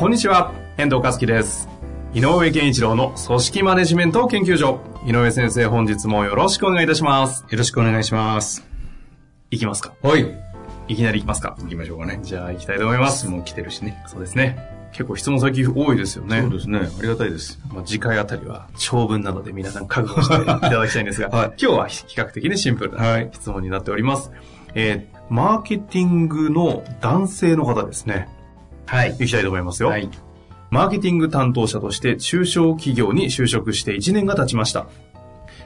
こんにちは、遠藤和樹です。井上健一郎の組織マネジメント研究所。井上先生、本日もよろしくお願いいたします。よろしくお願いします。いきますか？はい。いきなりいきますか？行きましょうかね。じゃあ、行きたいと思います。質問来てるしね。そうですね。結構質問最近多いですよね。そうですね。ありがたいです。まあ、次回あたりは長文なので皆さん覚悟していただきたいんですが、はい今日は比較的にシンプルはない質問になっております。えーマーケティングの男性の方ですね。はい。いきたいと思いますよ。はい。マーケティング担当者として中小企業に就職して1年が経ちました。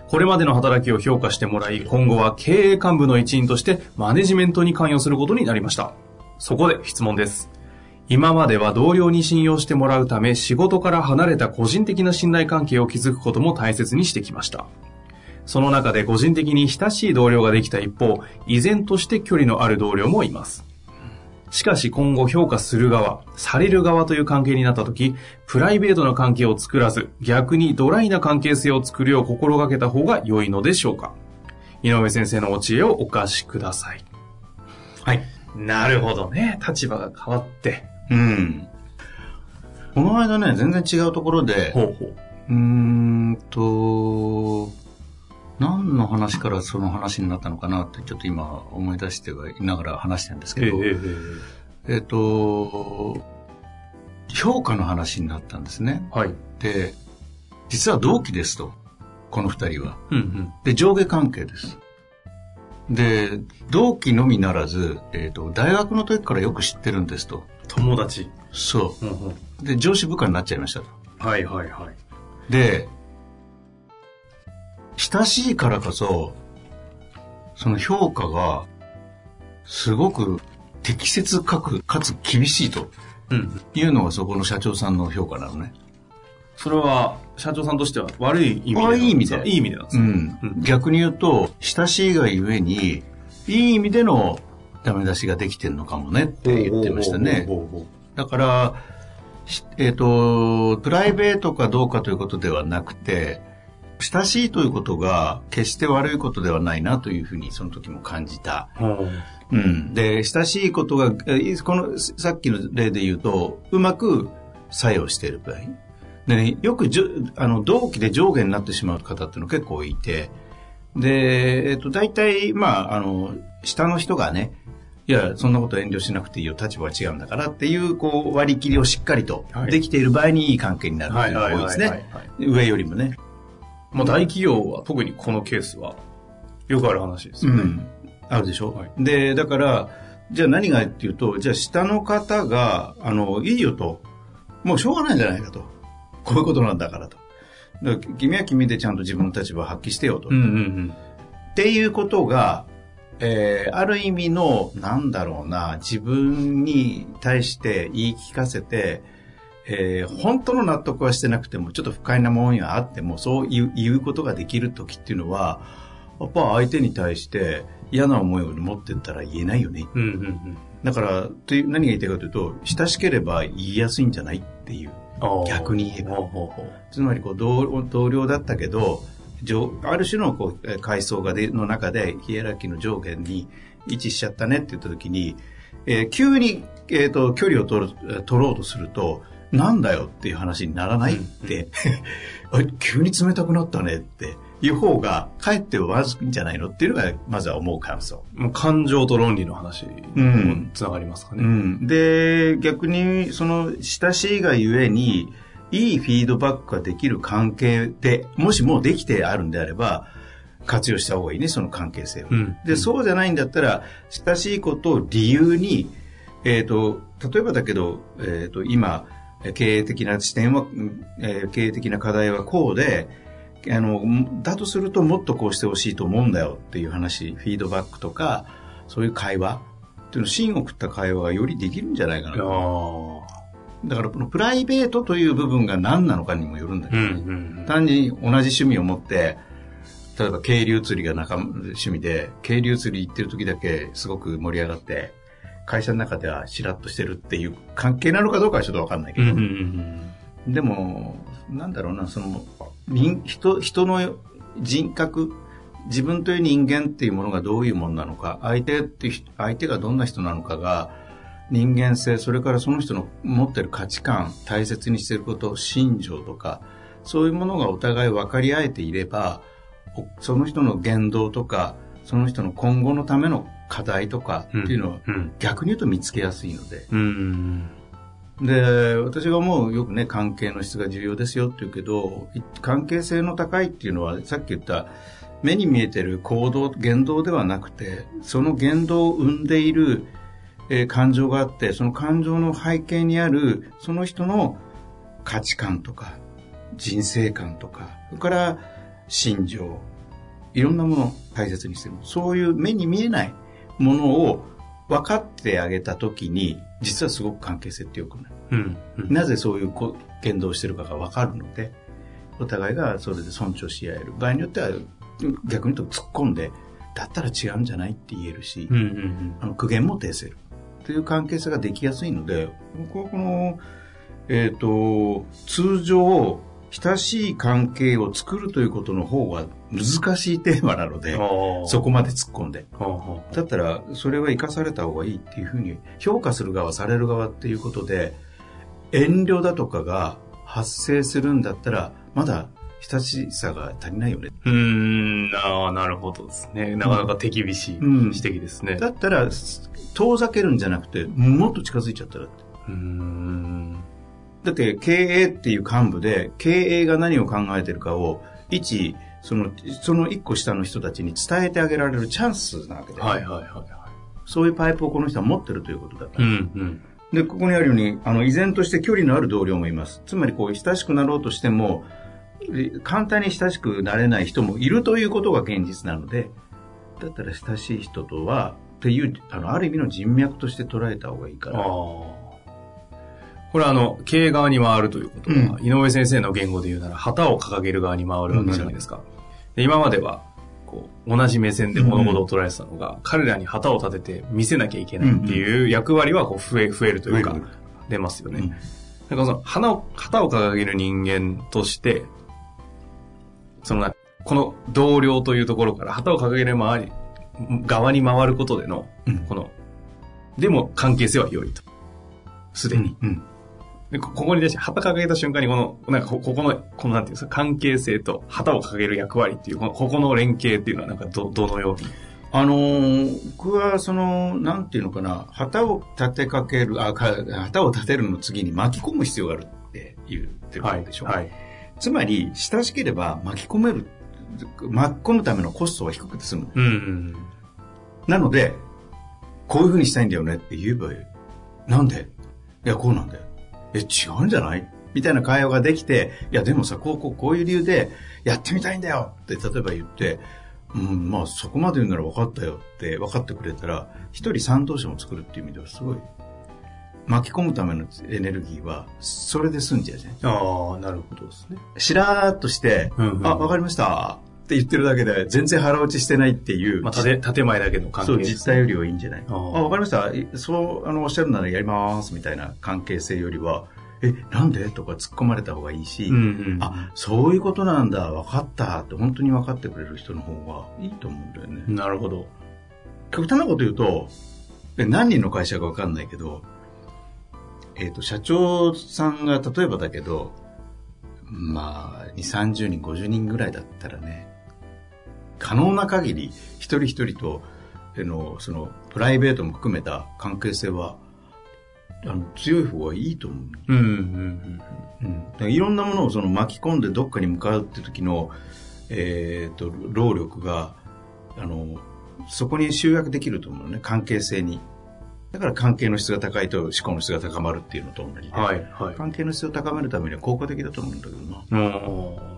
これまでの働きを評価してもらい、今後は経営幹部の一員としてマネジメントに関与することになりました。そこで質問です。今までは同僚に信用してもらうため仕事から離れた個人的な信頼関係を築くことも大切にしてきました。その中で個人的に親しい同僚ができた一方、依然として距離のある同僚もいます。しかし今後評価する側、される側という関係になった時、プライベートな関係を作らず、逆にドライな関係性を作るよう心がけた方が良いのでしょうか？井上先生のお知恵をお貸しください。はい。なるほどね。立場が変わって。うん。この間ね、全然違うところで、ほうほう。うーんと、何の話からその話になったのかなってちょっと今思い出してはいながら話してるんですけど、えっ、と、評価の話になったんですね。はい。で、実は同期ですと、この二人は。うんうん。で、上下関係です。で、同期のみならず、えっ、と、大学の時からよく知ってるんですと。友達。そうんうん。う。で、上司部下になっちゃいましたと。はいはいはい。で、親しいからこそ、その評価が、すごく適切かく、かつ厳しいとうん。いうのがそこの社長さんの評価なのね。それは、社長さんとしては悪い意味であいい意味でいい意味でなんですか、うんうん逆に言うと、親しいがゆえに、いい意味でのダメ出しができてるのかもねって言ってましたね。だから、しえっ、と、プライベートかどうかということではなくて、親しいということが決して悪いことではないなというふうにその時も感じた。うん。で、親しいことが、えこの、さっきの例で言うと、うまく作用している場合。でね、よくじょ、あの、同期で上下になってしまう方っていうの結構いて、で、えっと、大体、まあ、あの、下の人がね、いや、そんなこと遠慮しなくていいよ、立場は違うんだからっていう、こう、割り切りをしっかりとはいできている場合にいい関係になるっていうのが多いですねはい。上よりもね。まあ、大企業は特にこのケースはよくある話ですよね。うん。あるでしょ、はいで、だから、じゃあ何がっていうと、じゃあ下の方が、あの、いいよと。もうしょうがないんじゃないかと。こういうことなんだからと。ら君は君でちゃんと自分の立場を発揮してよと。うんうんっていうことが、えーある意味の、なんだろうな、自分に対して言い聞かせて、えー本当の納得はしてなくても、ちょっと不快なものがあっても、そう言う言うことができる時っていうのは、やっぱ相手に対して嫌な思いを持ってったら言えないよね。うん。うんうんうん。だから、という何が言いたいかというと、親しければ言いやすいんじゃないっていう。逆に言えばつまりこう同同僚だったけど上ある種のこうえー階層がでの中でヒエラルキーの上下に位置しちゃったねって言った時に、えー急に、えー、と距離を取るえー取ろうとするとなんだよっていう話にならないって、あ 急に冷たくなったねって。いう方がかえってまずいんじゃないのっていうのがまずは思う感想。もう感情と論理の話うん。につながりますかね。うん、で逆にその親しいがゆえにいいフィードバックができる関係でもしもできてあるんであれば活用した方がいいねその関係性を、うん。でそうじゃないんだったら親しいことを理由に、えー、と例えばだけど、えー、と今経営的な視点は、うんえー経営的な課題はこうであのだとするともっとこうしてほしいと思うんだよっていう話フィードバックとかそういう会話っっていうの芯を食った会話がよりできるんじゃないかな。ああ。だからこのプライベートという部分が何なのかにもよるんだけどね。うんうん単に同じ趣味を持って、例えば渓流釣りが仲間趣味で、渓流釣り行ってる時だけすごく盛り上がって、会社の中ではしらっとしてるっていう関係なのかどうかはちょっとわかんないけど、うんうんでも、なんだろうな、その、人人の人格、自分という人間っていうものがどういうものなのか、相手って相手がどんな人なのかが、人間性、それからその人の持ってる価値観、大切にしてること、信条とか、そういうものがお互い分かり合えていれば、その人の言動とか、その人の今後のための課題とかっていうのは、うん。逆に言うと見つけやすいので、で、私が思うよくね、関係の質が重要ですよって言うけど、い関係性の高いっていうのは、さっき言った、目に見えてる行動、言動ではなくて、その言動を生んでいる、えー感情があって、その感情の背景にある、その人の価値観とか、人生観とか、それから心情、いろんなものを大切にしてる。そういう目に見えないものを分かってあげたときに、実はすごく関係性って良くなる。うんうんなぜそういうこ言動をしてるかが分かるので、お互いがそれで尊重し合える。場合によっては逆に言うと突っ込んで、だったら違うんじゃないって言えるし、うんうんあの苦言も呈せる。という関係性ができやすいので、僕はこの、えっ、と、通常、親しい関係を作るということの方が難しいテーマなので、うん。そこまで突っ込んで。だったら、それは生かされた方がいいっていうふうに、評価する側、される側っていうことで、遠慮だとかが発生するんだったら、まだ親しさが足りないよね。うーん、ああ、なるほどですね。なかなか手厳しいうん指摘ですね。だったら、遠ざけるんじゃなくて、もっと近づいちゃったら。うーん。だって、経営っていう幹部で、経営が何を考えてるかを、一、その、その一個下の人たちに伝えてあげられるチャンスなわけで、はいはいはいはそういうパイプをこの人は持ってるということだかい。うら。んうん。で、ここにあるように、あの、依然として距離のある同僚もいます。つまり、こう、親しくなろうとしても、え簡単に親しくなれない人もいるということが現実なので、だったら親しい人とは、っていう、あの、ある意味の人脈として捉えた方がいいかああ。ら。これはあの、経営側に回るということは、う井上先生の言語で言うなら、旗を掲げる側に回るわけじゃないですか。で今までは、こう、同じ目線で物事を捉えてたのが、彼らに旗を立てて見せなきゃいけないっていう役割はこう増え、増えるというか出ますよね。うんだからその、花を、旗を掲げる人間として、そのな、この同僚というところから旗を掲げる周り、側に回ることでの、うんこの、でも関係性は良いと。すでに。うん。でこここに対して旗掲げた瞬間にこの、なんかこここの、このなんていうんですか、関係性と旗を掲げる役割っていう、このここの連携っていうのはなんかど、どのように？あのー僕はその、なんていうのかな、旗を立てかける、あ、か旗を立てるの次に巻き込む必要があるって言ってることでしょ？はい。つまり、親しければ巻き込める、巻き込むためのコストは低くて済む。うんうん。なので、こういうふうにしたいんだよねって言えばいい。なんで？いや、こうなんだよ。え、違うんじゃない？みたいな会話ができて、いや、でもさ、こう、こう、こういう理由で、やってみたいんだよって、例えば言って、うん、まあ、そこまで言うなら分かったよって分かってくれたら、一人賛同者も作るっていう意味ではすごい、巻き込むためのエネルギーは、それで済んじゃうじゃん。ああ、なるほどですね。しらーっとして、うんうんあ、わかりましたって言ってるだけで、全然腹落ちしてないっていう。まあ、建前だけの関そう、係です実態よりはいいんじゃない？あ、わかりました。いそう、あの、おっしゃるならやります、みたいな関係性よりは、え、なんで？とか突っ込まれた方がいいし、うんうん。あ、そういうことなんだ、わかったって本当に分かってくれる人の方がいいと思うんだよね。なるほど。極端なこと言うと、え何人の会社か分かんないけど、えっ、と、社長さんが例えばだけど、まあ、2、30人、50人ぐらいだったらね、可能な限り一人一人と、あの、その、プライベートも含めた関係性は、あの、強い方がいいと思う。うんうんうん。うん、いろんなものをその巻き込んでどっかに向かうって時の、えー、と労力があのそこに集約できると思うね関係性にだから関係の質が高いと思考の質が高まるっていうのと同じで、はい、はい。関係の質を高めるためには効果的だと思うんだけどな、うん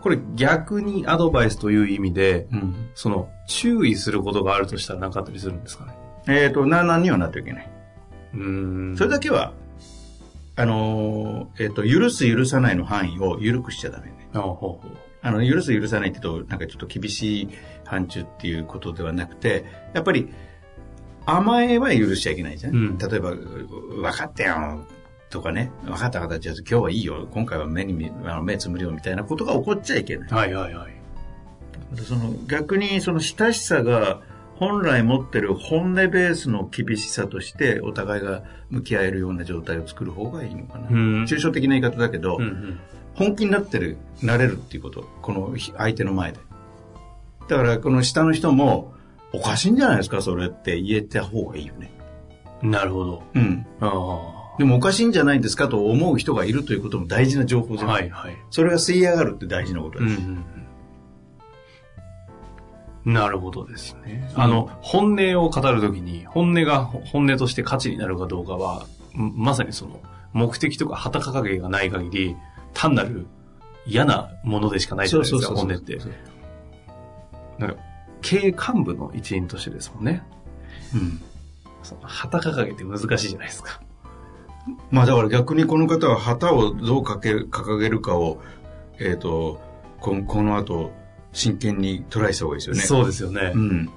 これ逆にアドバイスという意味で、うん、その、注意することがあるとしたら何かあったりするんですかね？えっ、と、な、何にはなってはいけない。うん。それだけは、あのーえっ、と、許す許さないの範囲を緩くしちゃダメね。あほうほう。あの、許す許さないって言うと、なんかちょっと厳しい範疇っていうことではなくて、やっぱり、甘えは許しちゃいけないじゃん。うん例えば、分かったよとかね、分かった形は今日はいいよ、今回は目に見あの目つむるよみたいなことが起こっちゃいけない。はいはいはい。その逆にその親しさが本来持ってる本音ベースの厳しさとしてお互いが向き合えるような状態を作る方がいいのかな。うん抽象的な言い方だけど、うんうん。本気になってる、なれるっていうこと。この相手の前で。だからこの下の人も、おかしいんじゃないですか、それって言えた方がいいよね。なるほど。うん。あでもおかしいんじゃないですかと思う人がいるということも大事な情報あ。じゃな。はいいはい。それが吸い上がるって大事なことです。うんうんうん。なるほどですね。あの、本音を語るときに、本音が本音として価値になるかどうかは、んまさにその、目的とか旗掲げがない限り、単なる嫌なものでしかないじゃないですか、本音って。なんか、経営幹部の一員としてですもんね。うん。その旗掲げって難しいじゃないですか。まあだから逆にこの方は旗をどうかけ掲げるかを、えっ、と、このこの後、真剣にトライした方がいいですよね。そうですよね。うん。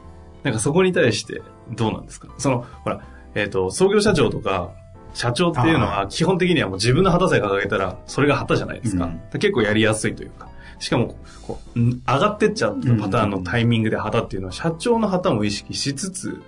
なんかそこに対してどうなんですか？その、ほら、えっ、と、創業社長とか、社長っていうのは基本的にはもう自分の旗さえ掲げたら、それが旗じゃないですか。うん結構やりやすいというか。しかも、こう、ん上がってっちゃうパターンのタイミングで旗っていうのは、社長の旗も意識しつつ、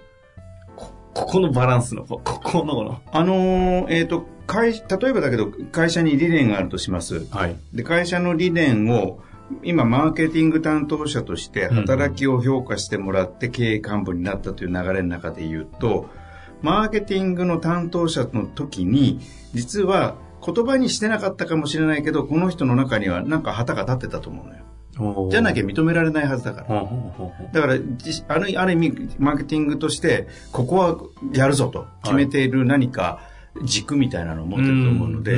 こここのバランスの、こここのあのーえっ、と、会、例えばだけど、会社に理念があるとします。はい。で、会社の理念を、今、マーケティング担当者として働きを評価してもらって経営幹部になったという流れの中で言うと、マーケティングの担当者の時に、実は言葉にしてなかったかもしれないけど、この人の中にはなんか旗が立ってたと思うのよ。じゃなきゃ認められないはずだから。だから、じあるある意味、マーケティングとして、ここはやるぞと。決めている何か軸みたいなのを持ってると思うので、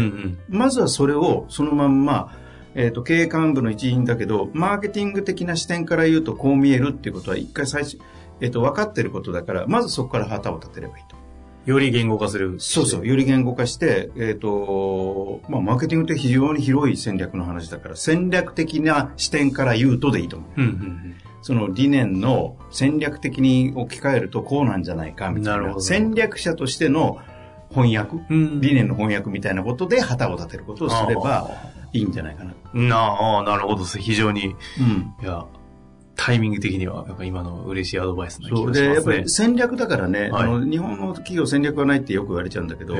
まずはそれをそのまんま、えっ、と、経営幹部の一員だけど、マーケティング的な視点から言うとこう見えるっていうことは一回最初、えっ、と、分かってることだから、まずそこから旗を立てればいいと。より言語化する。そうそう、より言語化して、えっ、と、まあ、マーケティングって非常に広い戦略の話だから、戦略的な視点から言うとでいいと思う。うんうんその理念の戦略的に置き換えるとこうなんじゃないかみたいな。なるほど戦略者としての翻訳、うん理念の翻訳みたいなことで旗を立てることをすればいいんじゃないかな。うん。なあ、なるほど。非常に、うん。いや、タイミング的には、やっぱ今の嬉しいアドバイスな気そうで、がしますねやっぱり。戦略だからね、はいあの、日本の企業戦略はないってよく言われちゃうんだけど、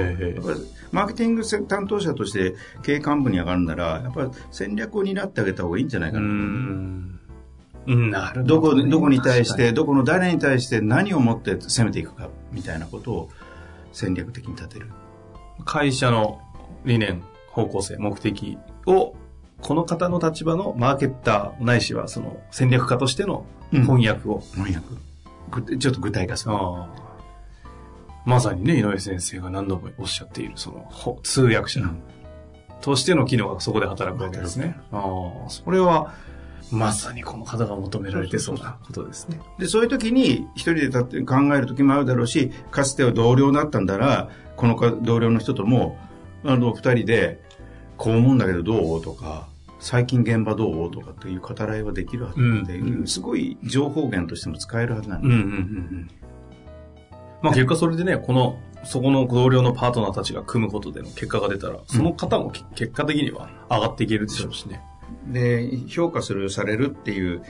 マーケティング担当者として経営幹部に上がるなら、やっぱり戦略を担ってあげた方がいいんじゃないうかーな。ん。うんなるほどこ、ねどこに対し確て、どこの誰に対して何をもって攻めていくか、みたいなことを戦略的に立てる。会社の理念、方向性、目的を、この方の立場のマーケッターないしはその戦略家としての翻訳を。翻訳。ぐちょっと具体化する。まさにね、井上先生が何度もおっしゃっている、その、ほ通訳者うんとしての機能がそこで働くわけですね。ああ、それは、まさにこの方が求められてそうなことですね。で、そういう時に一人で立って考える時もあるだろうし、かつては同僚だったんだら、このか同僚の人とも、あの、二人で、こう思うんだけどどう？とか、最近現場どう？とかっていう語らいはできるはずなので、うんすごい情報源としても使えるはずなんで。うんうんうんうん。まあ結果それでね、この、そこの同僚のパートナーたちが組むことでの結果が出たら、その方もけ結果的には上がっていけるでしょうしね。で、評価する、されるっていう、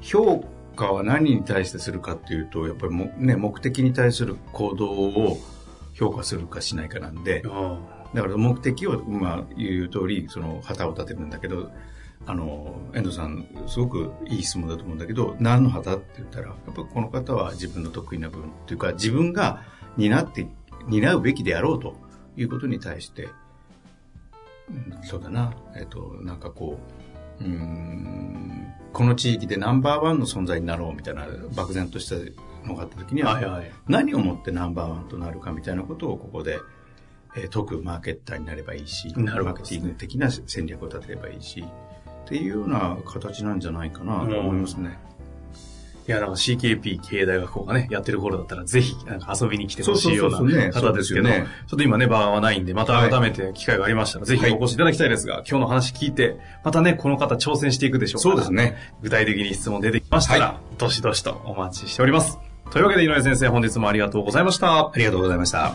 評価は何に対してするかっていうと、やっぱりも、ね、目的に対する行動を評価するかしないかなんで、だから目的を、まあ、言う通り、その旗を立てるんだけど、あの、遠藤さん、すごくいい質問だと思うんだけど、何の旗って言ったら、やっぱこの方は自分の得意な部分というか、自分が担って、担うべきであろうということに対して、うんそうだな、えっと、なんかこう、うーん、この地域でナンバーワンの存在になろうみたいな漠然としたのがあった時には。何をもってナンバーワンとなるかみたいなことをここで、えー解くマーケッターになればいいし、マーケティング的な戦略を立てればいいし、っていうような形なんじゃないかなと思いますね。いや、なんか CKP 経営大学校がね、やってる頃だったら、ぜひ、なんか遊びに来てほしいような方ですけど、ちょっと今ね、場はないんで、また改めて機会がありましたら、ぜひお越しいただきたいですが、今日の話聞いて、またね、この方挑戦していくでしょうそうですね。具体的に質問出てきましたら、どしどしとお待ちしております。というわけで、井上先生、本日もありがとうございました。ありがとうございました。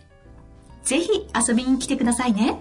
ぜひ遊びに来てくださいね。